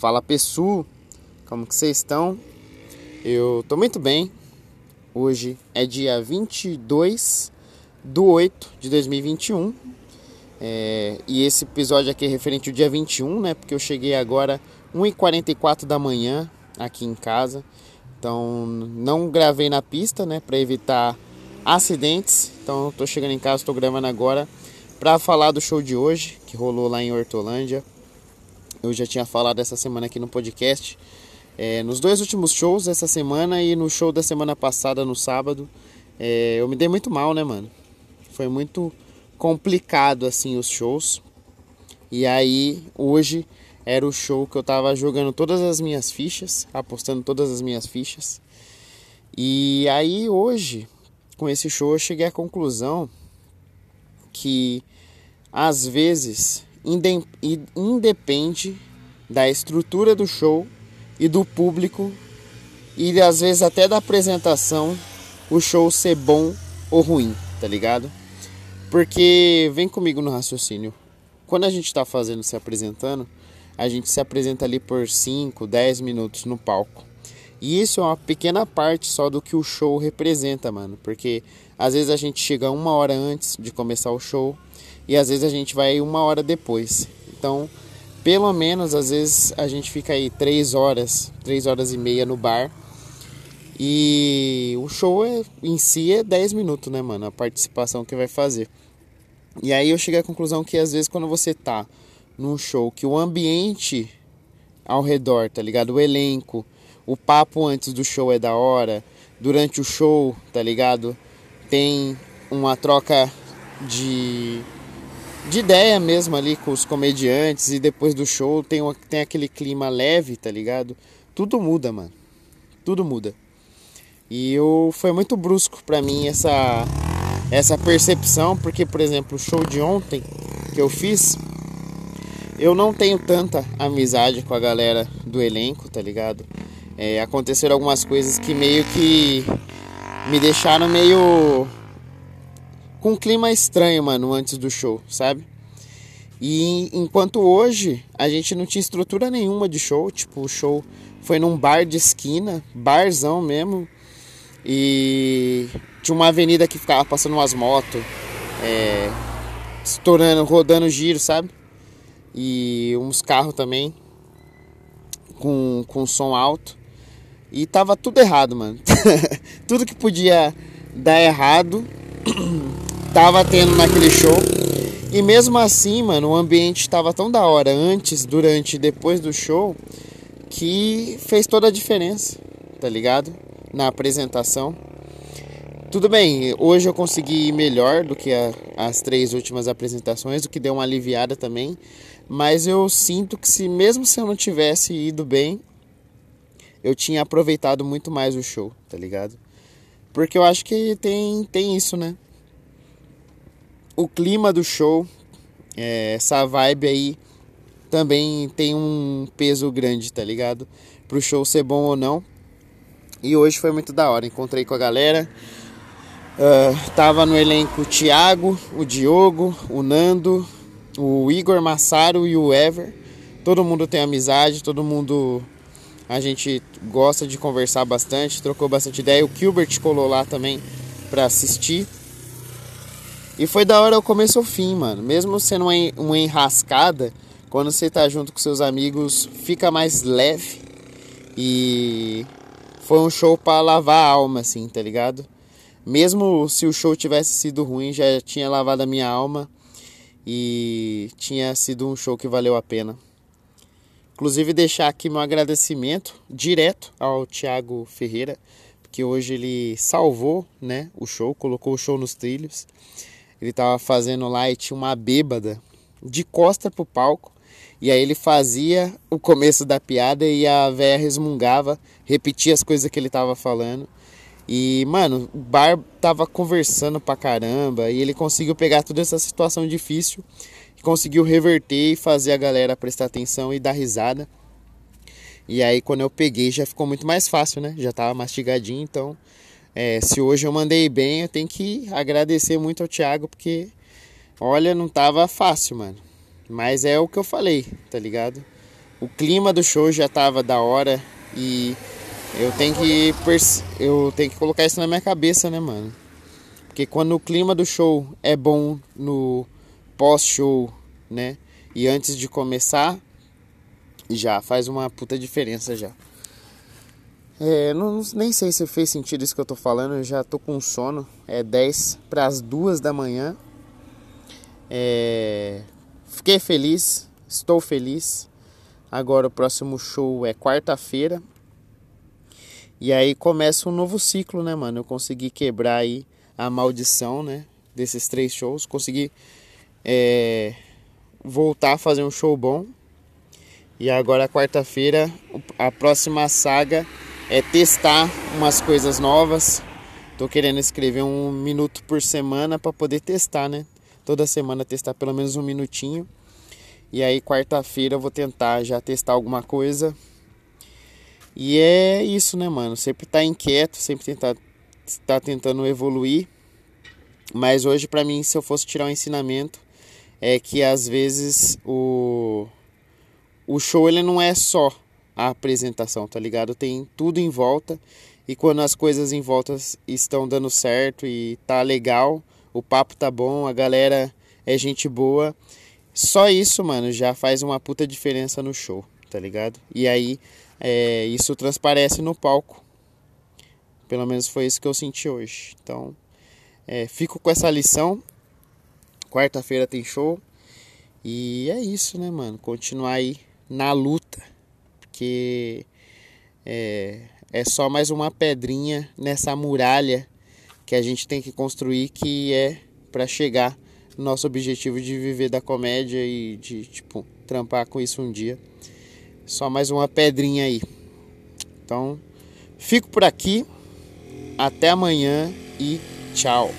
Fala pessoal, como que vocês estão? Eu tô muito bem. Hoje é dia 22 do 8 de 2021. É, e esse episódio aqui é referente ao dia 21, né? Porque eu cheguei agora 1h44 da manhã aqui em casa. Então não gravei na pista, né? Para evitar acidentes. Então eu tô chegando em casa, tô gravando agora para falar do show de hoje, que rolou lá em Hortolândia. Eu já tinha falado essa semana aqui no podcast. É, nos dois últimos shows essa semana e no show da semana passada, no sábado, é, eu me dei muito mal, né, mano? Foi muito complicado, assim, os shows. E aí, hoje era o show que eu tava jogando todas as minhas fichas, apostando todas as minhas fichas. E aí, hoje, com esse show, eu cheguei à conclusão que, às vezes, independe da estrutura do show e do público e às vezes até da apresentação o show ser bom ou ruim, tá ligado? Porque vem comigo no raciocínio. Quando a gente está fazendo se apresentando, a gente se apresenta ali por 5, 10 minutos no palco. E isso é uma pequena parte só do que o show representa, mano. Porque às vezes a gente chega uma hora antes de começar o show e às vezes a gente vai uma hora depois. Então, pelo menos às vezes a gente fica aí três horas, três horas e meia no bar. E o show é, em si é 10 minutos, né, mano? A participação que vai fazer. E aí eu cheguei à conclusão que às vezes quando você tá num show que o ambiente ao redor, tá ligado? O elenco, o papo antes do show é da hora, durante o show, tá ligado? Tem uma troca de de ideia mesmo ali com os comediantes e depois do show tem, uma, tem aquele clima leve, tá ligado? Tudo muda, mano. Tudo muda. E eu, foi muito brusco para mim essa, essa percepção, porque, por exemplo, o show de ontem que eu fiz, eu não tenho tanta amizade com a galera do elenco, tá ligado? É, aconteceram algumas coisas que meio que me deixaram meio com um clima estranho, mano, antes do show, sabe? E enquanto hoje a gente não tinha estrutura nenhuma de show, tipo, o show foi num bar de esquina, barzão mesmo, e tinha uma avenida que ficava passando umas motos, é, estourando, rodando giro, sabe? E uns carros também, com, com som alto. E tava tudo errado, mano. tudo que podia dar errado tava tendo naquele show. E mesmo assim, mano, o ambiente estava tão da hora antes, durante e depois do show que fez toda a diferença, tá ligado? Na apresentação. Tudo bem, hoje eu consegui ir melhor do que a, as três últimas apresentações, o que deu uma aliviada também. Mas eu sinto que se mesmo se eu não tivesse ido bem, eu tinha aproveitado muito mais o show, tá ligado? Porque eu acho que tem, tem isso, né? O clima do show, é, essa vibe aí também tem um peso grande, tá ligado? Pro show ser bom ou não. E hoje foi muito da hora. Encontrei com a galera. Uh, tava no elenco o Thiago, o Diogo, o Nando, o Igor Massaro e o Ever. Todo mundo tem amizade, todo mundo a gente gosta de conversar bastante, trocou bastante ideia. O Gilbert colou lá também para assistir. E foi da hora o começo ao fim, mano. Mesmo sendo uma, uma enrascada, quando você tá junto com seus amigos, fica mais leve. E foi um show para lavar a alma, assim, tá ligado? Mesmo se o show tivesse sido ruim, já tinha lavado a minha alma. E tinha sido um show que valeu a pena. Inclusive deixar aqui meu agradecimento direto ao Thiago Ferreira, porque hoje ele salvou, né, o show, colocou o show nos trilhos. Ele tava fazendo lá e tinha uma bêbada de costa pro palco. E aí ele fazia o começo da piada e a véia resmungava, repetia as coisas que ele tava falando. E, mano, o bar tava conversando pra caramba e ele conseguiu pegar toda essa situação difícil conseguiu reverter e fazer a galera prestar atenção e dar risada. E aí quando eu peguei já ficou muito mais fácil, né? Já tava mastigadinho, então é, se hoje eu mandei bem, eu tenho que agradecer muito ao Thiago, porque olha, não tava fácil, mano. Mas é o que eu falei, tá ligado? o clima do show já tava da hora e eu tenho que eu tenho que colocar isso na minha cabeça, né, mano? Porque quando o clima do show é bom no pós-show, né? E antes de começar, já faz uma puta diferença já. É, não, nem sei se fez sentido isso que eu tô falando, eu já tô com sono. É 10 para as 2 da manhã. É, fiquei feliz, estou feliz. Agora o próximo show é quarta-feira. E aí começa um novo ciclo, né, mano? Eu consegui quebrar aí a maldição, né? Desses três shows. Consegui é, voltar a fazer um show bom. E agora quarta-feira, a próxima saga é testar umas coisas novas. Tô querendo escrever um minuto por semana para poder testar, né? Toda semana testar pelo menos um minutinho. E aí quarta-feira eu vou tentar já testar alguma coisa. E é isso, né, mano? Sempre tá inquieto, sempre tentar tá tentando evoluir. Mas hoje para mim, se eu fosse tirar um ensinamento, é que às vezes o o show ele não é só a apresentação, tá ligado? Tem tudo em volta e quando as coisas em volta estão dando certo e tá legal, o papo tá bom, a galera é gente boa, só isso, mano, já faz uma puta diferença no show, tá ligado? E aí é, isso transparece no palco. Pelo menos foi isso que eu senti hoje. Então, é, fico com essa lição. Quarta-feira tem show. E é isso, né, mano? Continuar aí na luta porque é, é só mais uma pedrinha nessa muralha que a gente tem que construir que é para chegar no nosso objetivo de viver da comédia e de tipo trampar com isso um dia. Só mais uma pedrinha aí. Então, fico por aqui. Até amanhã e tchau.